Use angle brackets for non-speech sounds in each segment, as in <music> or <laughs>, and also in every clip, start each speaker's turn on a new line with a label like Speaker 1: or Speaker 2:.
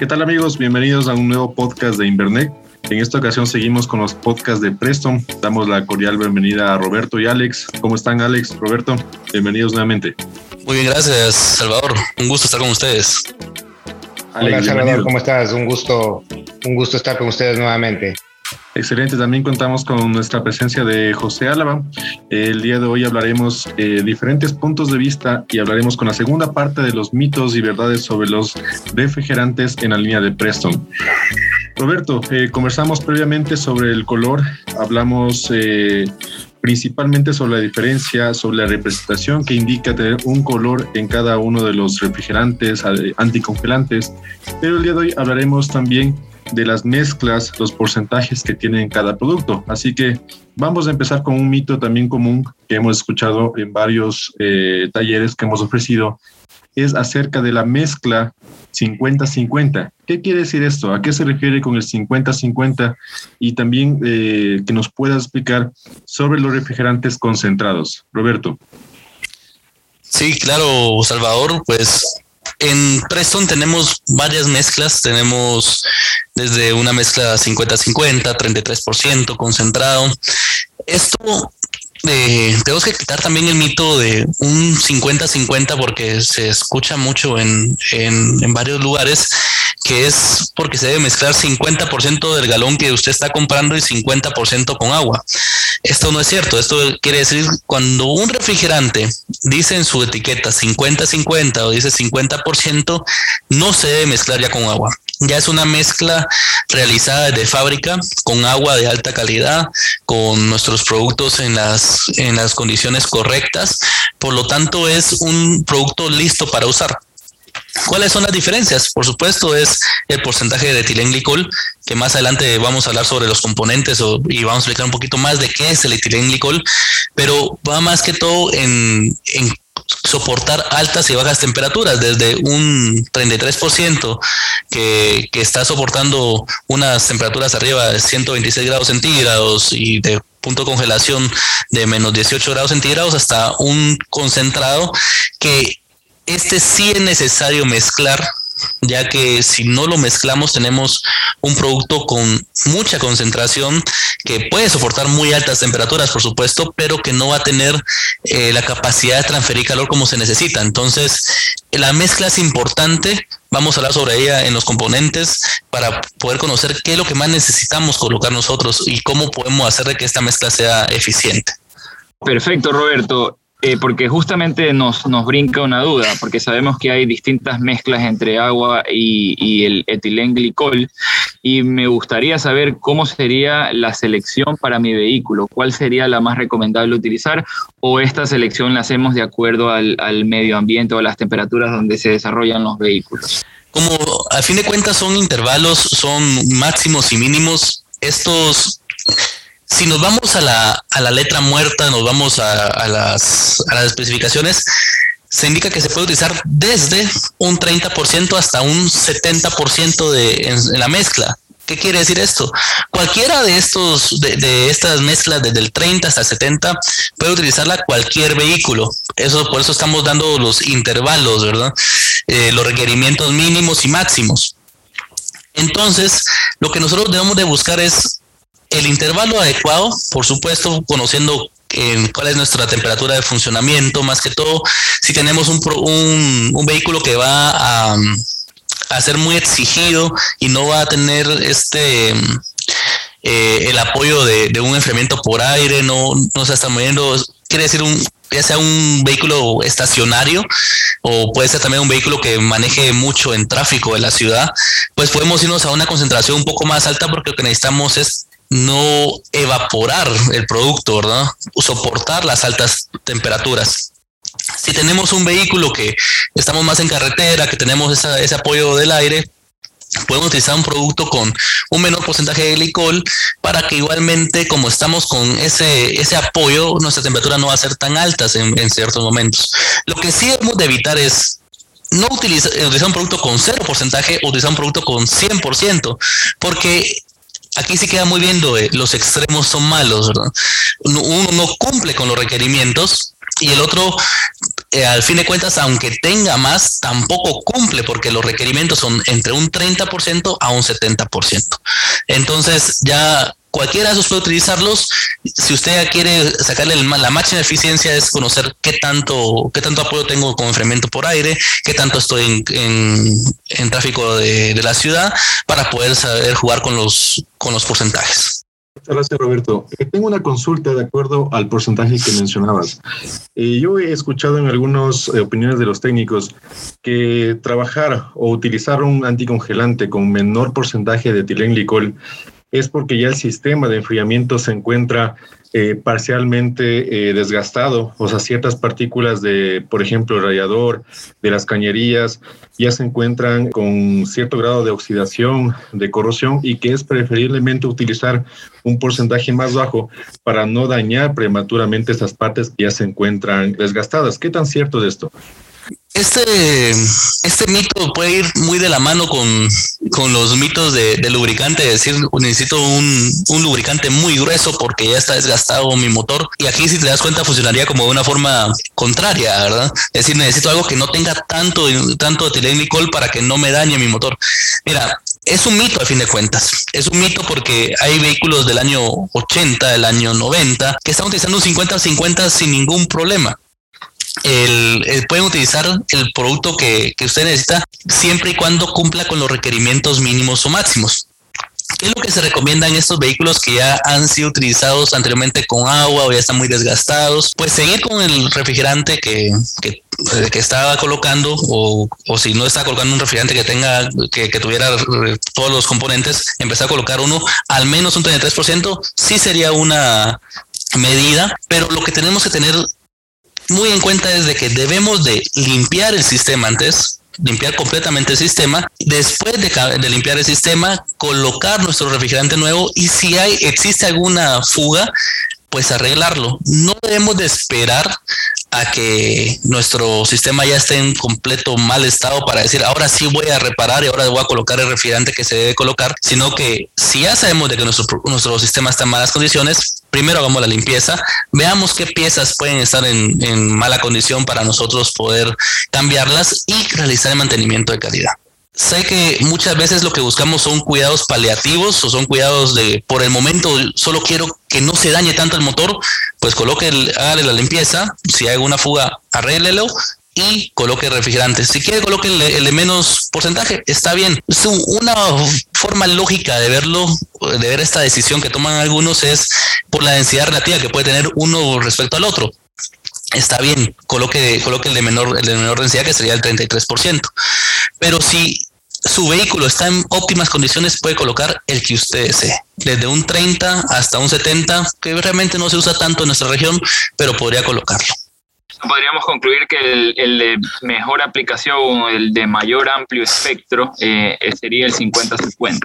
Speaker 1: ¿Qué tal amigos? Bienvenidos a un nuevo podcast de Invernet. En esta ocasión seguimos con los podcasts de Preston. Damos la cordial bienvenida a Roberto y Alex. ¿Cómo están Alex, Roberto? Bienvenidos nuevamente.
Speaker 2: Muy bien, gracias Salvador. Un gusto estar con ustedes.
Speaker 3: Hola Salvador, ¿cómo estás? Un gusto, un gusto estar con ustedes nuevamente.
Speaker 1: Excelente, también contamos con nuestra presencia de José Álava. El día de hoy hablaremos eh, diferentes puntos de vista y hablaremos con la segunda parte de los mitos y verdades sobre los refrigerantes en la línea de Preston. Roberto, eh, conversamos previamente sobre el color, hablamos eh, principalmente sobre la diferencia, sobre la representación que indica tener un color en cada uno de los refrigerantes anticongelantes, pero el día de hoy hablaremos también de las mezclas, los porcentajes que tienen cada producto. Así que vamos a empezar con un mito también común que hemos escuchado en varios eh, talleres que hemos ofrecido, es acerca de la mezcla 50-50. ¿Qué quiere decir esto? ¿A qué se refiere con el 50-50? Y también eh, que nos pueda explicar sobre los refrigerantes concentrados. Roberto.
Speaker 2: Sí, claro, Salvador, pues en Preston tenemos varias mezclas, tenemos desde una mezcla 50-50, 33% concentrado. Esto eh, tenemos que quitar también el mito de un 50-50 porque se escucha mucho en, en, en, varios lugares que es porque se debe mezclar 50% del galón que usted está comprando y 50% con agua. Esto no es cierto. Esto quiere decir cuando un refrigerante dice en su etiqueta 50-50 o dice 50%, no se debe mezclar ya con agua. Ya es una mezcla realizada de fábrica con agua de alta calidad, con nuestros productos en las, en las condiciones correctas. Por lo tanto, es un producto listo para usar. ¿Cuáles son las diferencias? Por supuesto, es el porcentaje de etilenglicol, que más adelante vamos a hablar sobre los componentes y vamos a explicar un poquito más de qué es el etilenglicol, pero va más que todo en, en soportar altas y bajas temperaturas, desde un 33% que, que está soportando unas temperaturas arriba de 126 grados centígrados y de punto de congelación de menos 18 grados centígrados hasta un concentrado que este sí es necesario mezclar, ya que si no lo mezclamos tenemos un producto con mucha concentración que puede soportar muy altas temperaturas, por supuesto, pero que no va a tener eh, la capacidad de transferir calor como se necesita. Entonces, la mezcla es importante. Vamos a hablar sobre ella en los componentes para poder conocer qué es lo que más necesitamos colocar nosotros y cómo podemos hacer de que esta mezcla sea eficiente.
Speaker 4: Perfecto, Roberto. Eh, porque justamente nos, nos brinca una duda, porque sabemos que hay distintas mezclas entre agua y, y el etilenglicol, y me gustaría saber cómo sería la selección para mi vehículo, cuál sería la más recomendable utilizar, o esta selección la hacemos de acuerdo al, al medio ambiente o a las temperaturas donde se desarrollan los vehículos.
Speaker 2: Como a fin de cuentas son intervalos, son máximos y mínimos, estos si nos vamos a la, a la letra muerta, nos vamos a, las, a las especificaciones, se indica que se puede utilizar desde un 30% hasta un 70% de, en, la mezcla. ¿Qué quiere decir esto? Cualquiera de estos, de, de, estas mezclas, desde el 30 hasta el 70, puede utilizarla cualquier vehículo. Eso, por eso estamos dando los intervalos, ¿verdad? Eh, los requerimientos mínimos y máximos. Entonces, lo que nosotros debemos de buscar es el intervalo adecuado, por supuesto, conociendo eh, cuál es nuestra temperatura de funcionamiento, más que todo, si tenemos un, un, un vehículo que va a, ser muy exigido y no va a tener este eh, el apoyo de, de, un enfriamiento por aire, no, no se está moviendo, quiere decir un, ya sea un vehículo estacionario o puede ser también un vehículo que maneje mucho en tráfico de la ciudad, pues podemos irnos a una concentración un poco más alta porque lo que necesitamos es no evaporar el producto, ¿verdad? Soportar las altas temperaturas. Si tenemos un vehículo que estamos más en carretera, que tenemos ese apoyo del aire, podemos utilizar un producto con un menor porcentaje de glicol para que igualmente como estamos con ese, apoyo, nuestra temperatura no va a ser tan alta en, ciertos momentos. Lo que sí debemos de evitar es no utilizar, utilizar un producto con cero porcentaje o utilizar un producto con 100%, porque aquí sí queda muy bien los extremos son malos. Uno no cumple con los requerimientos y el otro eh, al fin de cuentas, aunque tenga más, tampoco cumple porque los requerimientos son entre un 30% a un 70%. Entonces ya cualquiera de esos puede utilizarlos. Si usted quiere sacarle la máxima eficiencia es conocer qué tanto, qué tanto apoyo tengo con enfriamiento por aire, qué tanto estoy en, tráfico de, de, la ciudad para poder saber jugar con los, con los porcentajes.
Speaker 1: Gracias, Roberto. Eh, tengo una consulta de acuerdo al porcentaje que mencionabas. Eh, yo he escuchado en algunas eh, opiniones de los técnicos que trabajar o utilizar un anticongelante con menor porcentaje de etilenglicol es porque ya el sistema de enfriamiento se encuentra eh, parcialmente eh, desgastado, o sea, ciertas partículas de, por ejemplo, el radiador, de las cañerías, ya se encuentran con cierto grado de oxidación, de corrosión, y que es preferiblemente utilizar un porcentaje más bajo para no dañar prematuramente esas partes que ya se encuentran desgastadas. ¿Qué tan cierto es esto?
Speaker 2: Este, este mito puede ir muy de la mano con, con los mitos de, lubricante, es decir, necesito un, un, lubricante muy grueso porque ya está desgastado mi motor. Y aquí, si te das cuenta, funcionaría como de una forma contraria, ¿verdad? Es decir, necesito algo que no tenga tanto, tanto etilenglicol para que no me dañe mi motor. Mira, es un mito a fin de cuentas. Es un mito porque hay vehículos del año 80, del año 90, que están utilizando un 50-50 sin ningún problema el, pueden utilizar el producto que, que usted necesita siempre y cuando cumpla con los requerimientos mínimos o máximos. ¿Qué es lo que se recomienda en estos vehículos que ya han sido utilizados anteriormente con agua o ya están muy desgastados? Pues seguir con el refrigerante que, que, que estaba colocando o, o, si no está colocando un refrigerante que tenga, que, que, tuviera todos los componentes, empezar a colocar uno al menos un 33%, sí sería una medida, pero lo que tenemos que tener muy en cuenta es de que debemos de limpiar el sistema antes, limpiar completamente el sistema, después de, limpiar el sistema, colocar nuestro refrigerante nuevo y si hay, existe alguna fuga, pues arreglarlo. No debemos de esperar a que nuestro sistema ya esté en completo mal estado para decir ahora sí voy a reparar y ahora voy a colocar el refrigerante que se debe colocar, sino que si ya sabemos de que nuestro, nuestro sistema está en malas condiciones, primero hagamos la limpieza, veamos qué piezas pueden estar en, en mala condición para nosotros poder cambiarlas y realizar el mantenimiento de calidad. Sé que muchas veces lo que buscamos son cuidados paliativos o son cuidados de por el momento solo quiero que no se dañe tanto el motor, pues coloque, el, hágale la limpieza, si hay alguna fuga, arréglelo y coloque refrigerante. Si quiere, coloque el, de menos porcentaje, está bien. Es una forma lógica de verlo, de ver esta decisión que toman algunos es por la densidad relativa que puede tener uno respecto al otro está bien, coloque, coloque el de menor, el de menor densidad que sería el 33%. Pero si su vehículo está en óptimas condiciones, puede colocar el que usted desee, desde un 30 hasta un 70, que realmente no se usa tanto en nuestra región, pero podría colocarlo.
Speaker 4: Podríamos concluir que el, de mejor aplicación, el de mayor amplio espectro, eh, sería el 50-50.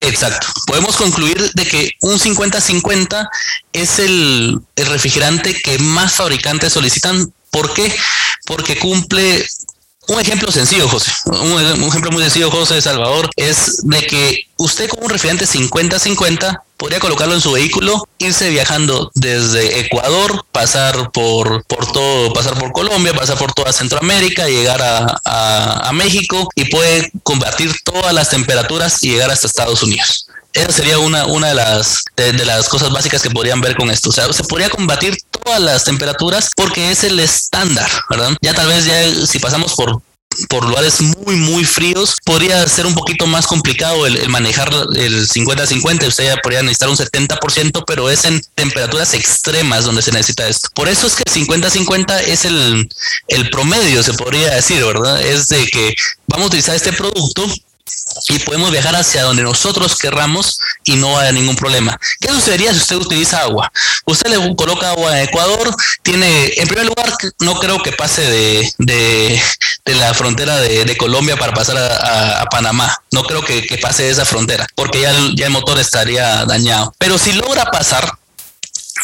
Speaker 2: Exacto. Podemos concluir de que un 50-50 es el, el refrigerante que más fabricantes solicitan. ¿Por qué? Porque cumple un ejemplo sencillo, José, un, ejemplo muy sencillo, José Salvador, es de que usted con un refrigerante 50-50 podría colocarlo en su vehículo, irse viajando desde Ecuador, pasar por, por todo, pasar por Colombia, pasar por toda Centroamérica, llegar a, a México y puede combatir todas las temperaturas y llegar hasta Estados Unidos. Esa sería una, una de, las, de, las cosas básicas que podrían ver con esto. O sea, se podría combatir todas las temperaturas porque es el estándar, ¿verdad? Ya tal vez ya si pasamos por por lugares muy, muy fríos, podría ser un poquito más complicado el, manejar el 50-50. Usted ya podría necesitar un 70%, pero es en temperaturas extremas donde se necesita esto. Por eso es que el 50-50 es el, el promedio, se podría decir, ¿verdad? Es de que vamos a utilizar este producto y podemos viajar hacia donde nosotros querramos y no haya ningún problema. ¿Qué sucedería si usted utiliza agua? Usted le coloca agua en Ecuador, tiene, en primer lugar, no creo que pase de, de, de la frontera de, de, Colombia para pasar a, a, Panamá. No creo que, que, pase esa frontera, porque ya ya el motor estaría dañado. Pero si logra pasar,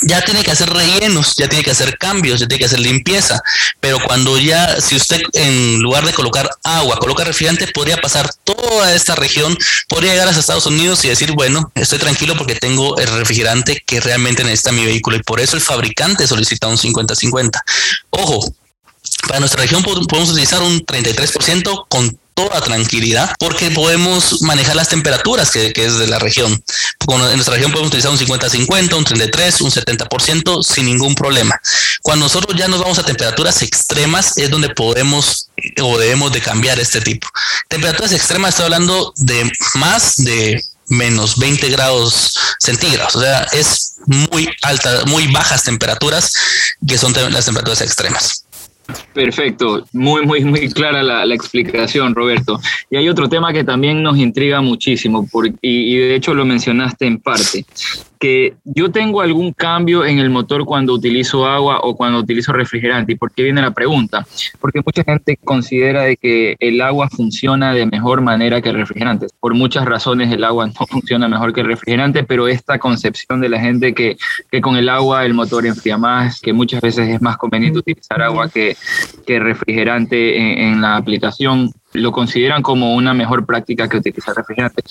Speaker 2: ya tiene que hacer rellenos, ya tiene que hacer cambios, ya tiene que hacer limpieza. Pero cuando ya, si usted en lugar de colocar agua, coloca refrigerante, podría pasar toda esta región, podría llegar hasta Estados Unidos y decir, bueno, estoy tranquilo porque tengo el refrigerante que realmente necesita mi vehículo y por eso el fabricante solicita un 50-50. Ojo, Para nuestra región podemos utilizar un 33% con toda tranquilidad porque podemos manejar las temperaturas que, es de la región. En nuestra región podemos utilizar un 50-50, un 33, un 70% sin ningún problema. Cuando nosotros ya nos vamos a temperaturas extremas es donde podemos o debemos de cambiar este tipo. Temperaturas extremas estoy hablando de más de menos 20 grados centígrados. O sea, es muy alta, muy bajas temperaturas que son las temperaturas extremas.
Speaker 4: Perfecto, muy, muy, muy clara la, explicación, Roberto. Y hay otro tema que también nos intriga muchísimo, y, de hecho lo mencionaste en parte, que yo tengo algún cambio en el motor cuando utilizo agua o cuando utilizo refrigerante. ¿Y por qué viene la pregunta? Porque mucha gente considera de que el agua funciona de mejor manera que el refrigerante. Por muchas razones el agua <laughs> no funciona mejor que el refrigerante, pero esta concepción de la gente que, que con el agua el motor enfría más, que muchas veces es más conveniente utilizar agua que, que refrigerante en, la aplicación, lo consideran como una mejor práctica que utilizar refrigerante.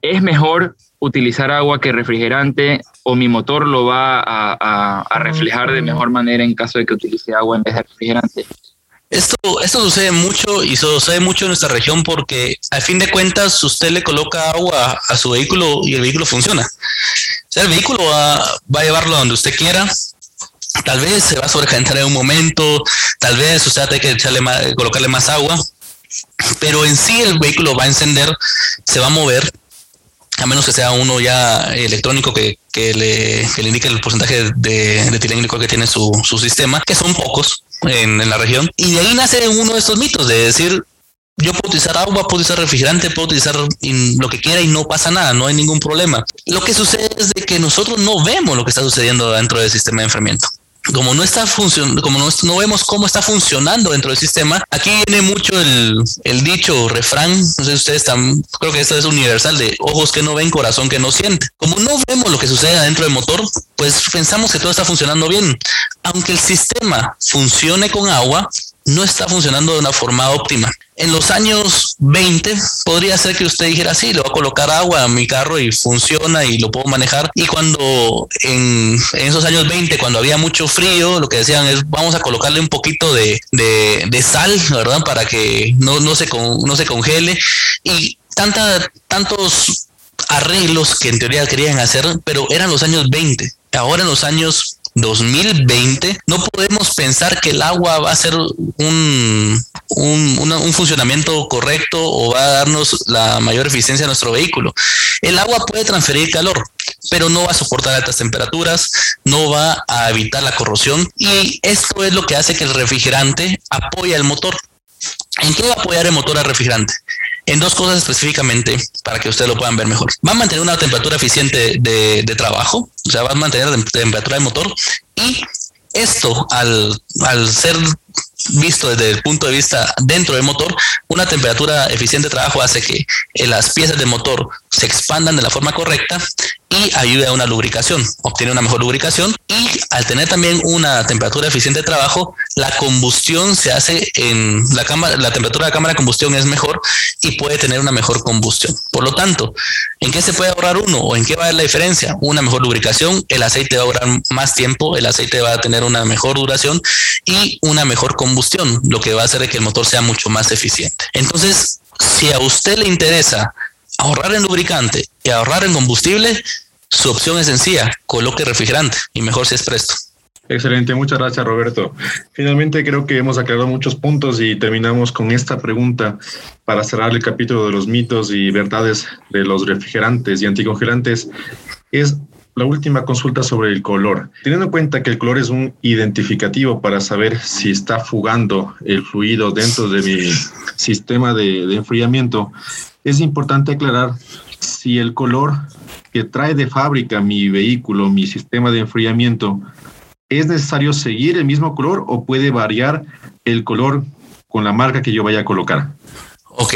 Speaker 4: Es mejor utilizar agua que refrigerante o mi motor lo va a, reflejar de mejor manera en caso de que utilice agua en vez de refrigerante.
Speaker 2: Esto, esto sucede mucho y sucede mucho en nuestra región porque a fin de cuentas usted le coloca agua a su vehículo y el vehículo funciona. O sea, el vehículo va, va a llevarlo donde usted quiera, tal vez se va a sobrecalentar en un momento, tal vez usted tiene que echarle colocarle más agua, pero en sí el vehículo va a encender, se va a mover a menos que sea uno ya electrónico que, le, que le, indique el porcentaje de, de que tiene su, sistema, que son pocos en, la región. Y de ahí nace uno de estos mitos de decir, yo puedo utilizar agua, puedo utilizar refrigerante, puedo utilizar lo que quiera y no pasa nada, no hay ningún problema. Lo que sucede es que nosotros no vemos lo que está sucediendo dentro del sistema de enfriamiento como no está funcionando, como no, vemos cómo está funcionando dentro del sistema, aquí viene mucho el, el, dicho, refrán, no sé si ustedes están, creo que esto es universal, de ojos que no ven, corazón que no siente. Como no vemos lo que sucede dentro del motor, pues pensamos que todo está funcionando bien. Aunque el sistema funcione con agua, no está funcionando de una forma óptima. En los años 20 podría ser que usted dijera, sí, le voy a colocar agua a mi carro y funciona y lo puedo manejar. Y cuando en, esos años 20, cuando había mucho frío, lo que decían es, vamos a colocarle un poquito de, sal, ¿verdad? Para que no, no, se, no se congele. Y tanta, tantos arreglos que en teoría querían hacer, pero eran los años 20. Ahora en los años 2020, no podemos pensar que el agua va a ser un, un, funcionamiento correcto o va a darnos la mayor eficiencia a nuestro vehículo. El agua puede transferir calor, pero no va a soportar altas temperaturas, no va a evitar la corrosión y esto es lo que hace que el refrigerante apoye al motor. ¿En qué va a apoyar el motor al refrigerante? En dos cosas específicamente para que ustedes lo puedan ver mejor. Va a mantener una temperatura eficiente de, trabajo, o sea, va a mantener la temperatura del motor y esto al, al ser visto desde el punto de vista dentro del motor, una temperatura eficiente de trabajo hace que las piezas del motor se expandan de la forma correcta y ayude a una lubricación, obtiene una mejor lubricación y al tener también una temperatura eficiente de trabajo, la combustión se hace en la cámara, la temperatura de la cámara de combustión es mejor y puede tener una mejor combustión. Por lo tanto, ¿en qué se puede ahorrar uno o en qué va a haber la diferencia? Una mejor lubricación, el aceite va a durar más tiempo, el aceite va a tener una mejor duración y una mejor combustión, lo que va a hacer que el motor sea mucho más eficiente. Entonces, si a usted le interesa ahorrar en lubricante y ahorrar en combustible, su opción es sencilla, coloque refrigerante y mejor si es presto.
Speaker 1: Excelente, muchas gracias Roberto. Finalmente creo que hemos aclarado muchos puntos y terminamos con esta pregunta para cerrar el capítulo de los mitos y verdades de los refrigerantes y anticongelantes. Es la última consulta sobre el color. Teniendo en cuenta que el color es un identificativo para saber si está fugando el fluido dentro de mi sistema de, de enfriamiento, es importante aclarar si el color que trae de fábrica mi vehículo, mi sistema de enfriamiento, es necesario seguir el mismo color o puede variar el color con la marca que yo vaya a colocar.
Speaker 2: Ok.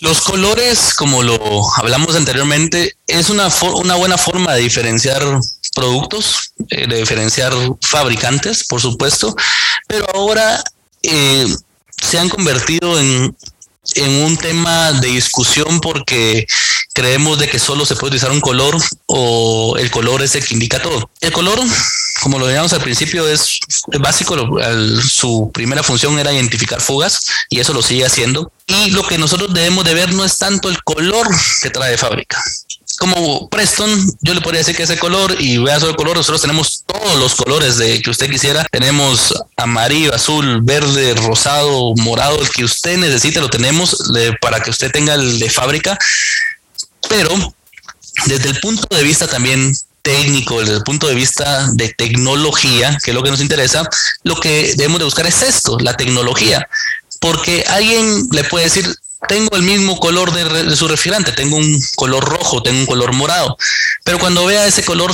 Speaker 2: Los colores, como lo hablamos anteriormente, es una, una buena forma de diferenciar productos, eh, de diferenciar fabricantes, por supuesto, pero ahora eh, se han convertido en en un tema de discusión porque creemos de que solo se puede utilizar un color o el color es el que indica todo. El color como lo veíamos al principio, es básico. su primera función era identificar fugas y eso lo sigue haciendo. Y lo que nosotros debemos de ver no es tanto el color que trae fábrica, como Preston, yo le podría decir que ese color y vea solo color, nosotros tenemos todos los colores de que usted quisiera. Tenemos amarillo, azul, verde, rosado, morado, el que usted necesite lo tenemos para que usted tenga el de fábrica. Pero desde el punto de vista también técnico, desde el punto de vista de tecnología, que es lo que nos interesa, lo que debemos de buscar es esto, la tecnología. Porque alguien le puede decir, tengo el mismo color de, su refrigerante, tengo un color rojo, tengo un color morado, pero cuando vea ese color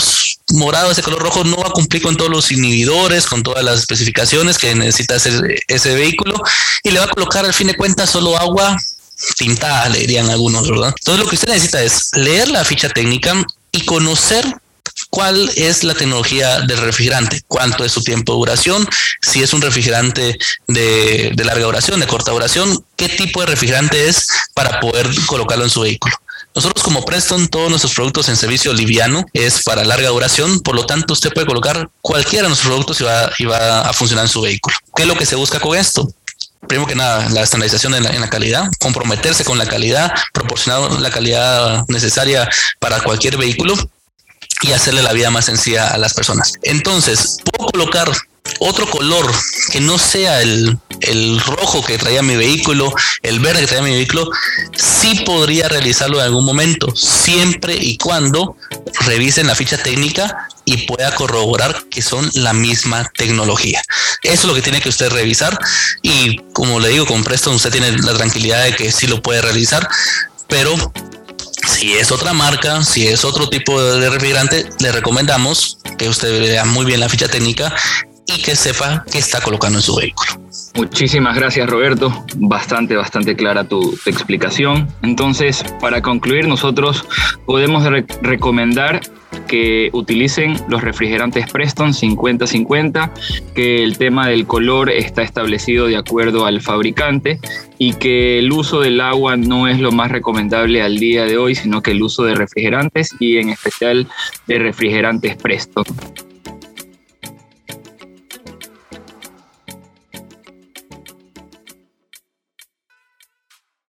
Speaker 2: morado, ese color rojo, no va a cumplir con todos los inhibidores, con todas las especificaciones que necesita ese, ese vehículo y le va a colocar al fin de cuentas solo agua tintada, le dirían algunos, ¿verdad? Entonces lo que usted necesita es leer la ficha técnica y conocer cuál es la tecnología del refrigerante, cuánto es su tiempo de duración, si es un refrigerante de, larga duración, de corta duración, qué tipo de refrigerante es para poder colocarlo en su vehículo. Nosotros como Preston, todos nuestros productos en servicio liviano es para larga duración, por lo tanto usted puede colocar cualquiera de nuestros productos y va, y va a funcionar en su vehículo. ¿Qué es lo que se busca con esto? primero que nada, la estandarización en la, en la, calidad, comprometerse con la calidad, proporcionar la calidad necesaria para cualquier vehículo y hacerle la vida más sencilla a las personas. Entonces, puedo colocar otro color que no sea el, el, rojo que traía mi vehículo, el verde que traía mi vehículo, sí podría realizarlo en algún momento, siempre y cuando revisen la ficha técnica y pueda corroborar que son la misma tecnología. Eso es lo que tiene que usted revisar y como le digo, con Preston usted tiene la tranquilidad de que sí lo puede realizar, pero si es otra marca, si es otro tipo de refrigerante, le recomendamos que usted vea muy bien la ficha técnica y que sepa qué está colocando en su vehículo.
Speaker 4: Muchísimas gracias Roberto, bastante, bastante clara tu, explicación. Entonces, para concluir, nosotros podemos recomendar que utilicen los refrigerantes Preston 50-50, que el tema del color está establecido de acuerdo al fabricante y que el uso del agua no es lo más recomendable al día de hoy, sino que el uso de refrigerantes y en especial de refrigerantes Preston.